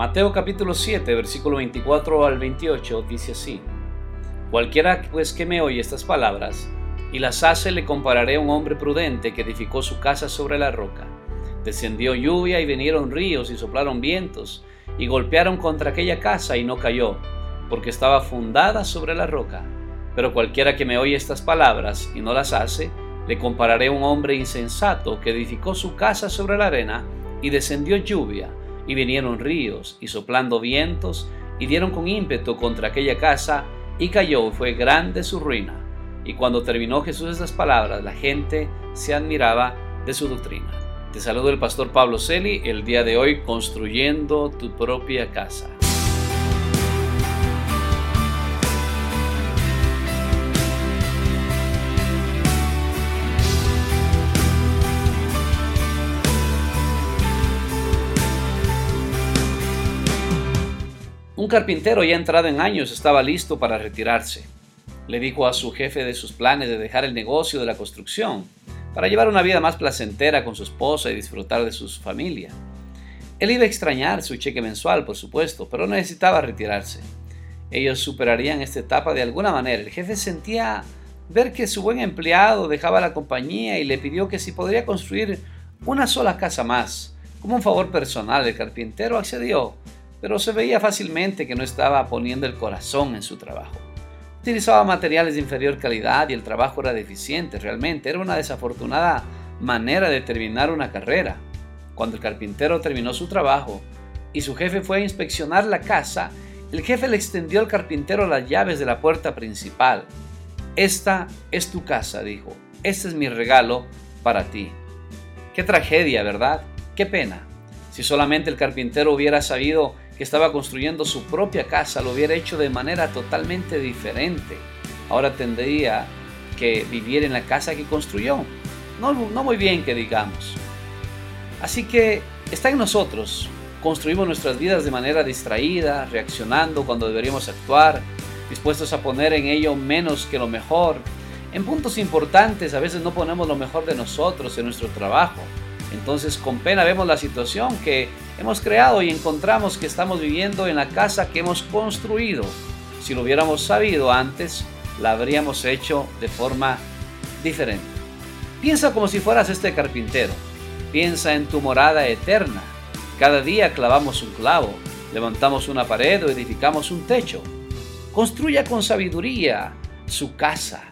Mateo capítulo 7, versículo 24 al 28 dice así. Cualquiera pues que me oye estas palabras y las hace le compararé a un hombre prudente que edificó su casa sobre la roca. Descendió lluvia y vinieron ríos y soplaron vientos y golpearon contra aquella casa y no cayó, porque estaba fundada sobre la roca. Pero cualquiera que me oye estas palabras y no las hace, le compararé a un hombre insensato que edificó su casa sobre la arena y descendió lluvia y vinieron ríos y soplando vientos y dieron con ímpetu contra aquella casa y cayó y fue grande su ruina. Y cuando terminó Jesús estas palabras, la gente se admiraba de su doctrina. Te saludo el pastor Pablo Celi el día de hoy construyendo tu propia casa. Carpintero ya entrado en años estaba listo para retirarse. Le dijo a su jefe de sus planes de dejar el negocio de la construcción para llevar una vida más placentera con su esposa y disfrutar de su familia. Él iba a extrañar su cheque mensual, por supuesto, pero necesitaba retirarse. Ellos superarían esta etapa de alguna manera. El jefe sentía ver que su buen empleado dejaba la compañía y le pidió que si podría construir una sola casa más. Como un favor personal, el carpintero accedió pero se veía fácilmente que no estaba poniendo el corazón en su trabajo. Utilizaba materiales de inferior calidad y el trabajo era deficiente, realmente era una desafortunada manera de terminar una carrera. Cuando el carpintero terminó su trabajo y su jefe fue a inspeccionar la casa, el jefe le extendió al carpintero las llaves de la puerta principal. Esta es tu casa, dijo. Este es mi regalo para ti. Qué tragedia, ¿verdad? Qué pena. Si solamente el carpintero hubiera sabido que estaba construyendo su propia casa lo hubiera hecho de manera totalmente diferente. Ahora tendría que vivir en la casa que construyó. No, no muy bien que digamos. Así que está en nosotros. Construimos nuestras vidas de manera distraída, reaccionando cuando deberíamos actuar, dispuestos a poner en ello menos que lo mejor. En puntos importantes a veces no ponemos lo mejor de nosotros en nuestro trabajo. Entonces con pena vemos la situación que hemos creado y encontramos que estamos viviendo en la casa que hemos construido. Si lo hubiéramos sabido antes, la habríamos hecho de forma diferente. Piensa como si fueras este carpintero. Piensa en tu morada eterna. Cada día clavamos un clavo, levantamos una pared o edificamos un techo. Construya con sabiduría su casa.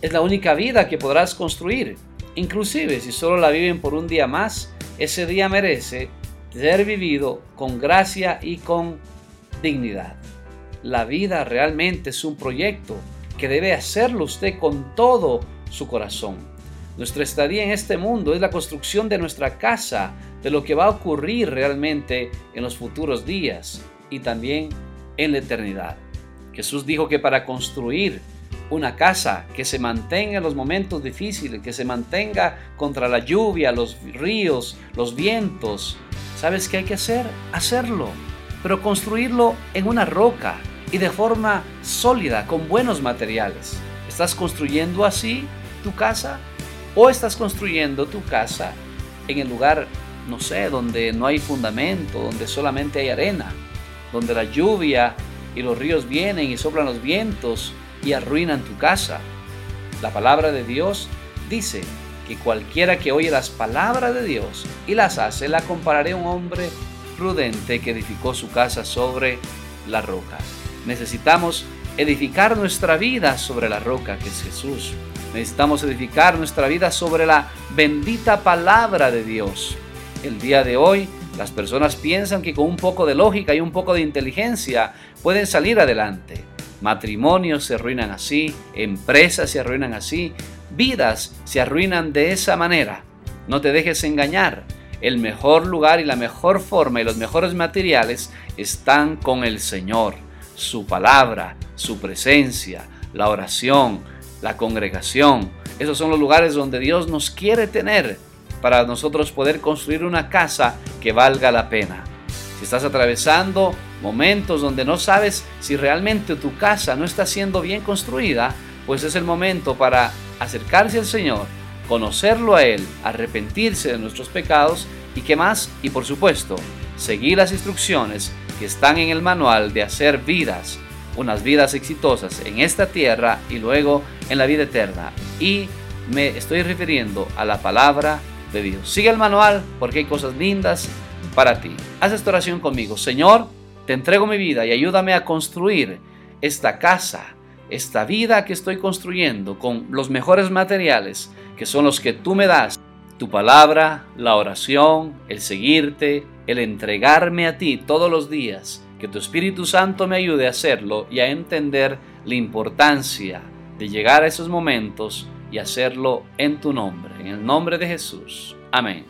Es la única vida que podrás construir. Inclusive si solo la viven por un día más, ese día merece ser vivido con gracia y con dignidad. La vida realmente es un proyecto que debe hacerlo usted con todo su corazón. Nuestra estadía en este mundo es la construcción de nuestra casa, de lo que va a ocurrir realmente en los futuros días y también en la eternidad. Jesús dijo que para construir una casa que se mantenga en los momentos difíciles, que se mantenga contra la lluvia, los ríos, los vientos. ¿Sabes qué hay que hacer? Hacerlo, pero construirlo en una roca y de forma sólida, con buenos materiales. ¿Estás construyendo así tu casa? ¿O estás construyendo tu casa en el lugar, no sé, donde no hay fundamento, donde solamente hay arena, donde la lluvia y los ríos vienen y soplan los vientos y arruinan tu casa. La palabra de Dios dice que cualquiera que oye las palabras de Dios y las hace, la compararé a un hombre prudente que edificó su casa sobre la roca. Necesitamos edificar nuestra vida sobre la roca que es Jesús. Necesitamos edificar nuestra vida sobre la bendita palabra de Dios. El día de hoy las personas piensan que con un poco de lógica y un poco de inteligencia pueden salir adelante. Matrimonios se arruinan así, empresas se arruinan así, vidas se arruinan de esa manera. No te dejes engañar. El mejor lugar y la mejor forma y los mejores materiales están con el Señor, su palabra, su presencia, la oración, la congregación. Esos son los lugares donde Dios nos quiere tener para nosotros poder construir una casa que valga la pena. Si estás atravesando momentos donde no sabes si realmente tu casa no está siendo bien construida, pues es el momento para acercarse al Señor, conocerlo a Él, arrepentirse de nuestros pecados y qué más, y por supuesto, seguir las instrucciones que están en el manual de hacer vidas, unas vidas exitosas en esta tierra y luego en la vida eterna. Y me estoy refiriendo a la palabra de Dios. Sigue el manual porque hay cosas lindas para ti. Haz esta oración conmigo. Señor, te entrego mi vida y ayúdame a construir esta casa, esta vida que estoy construyendo con los mejores materiales que son los que tú me das. Tu palabra, la oración, el seguirte, el entregarme a ti todos los días. Que tu Espíritu Santo me ayude a hacerlo y a entender la importancia de llegar a esos momentos y hacerlo en tu nombre. En el nombre de Jesús. Amén.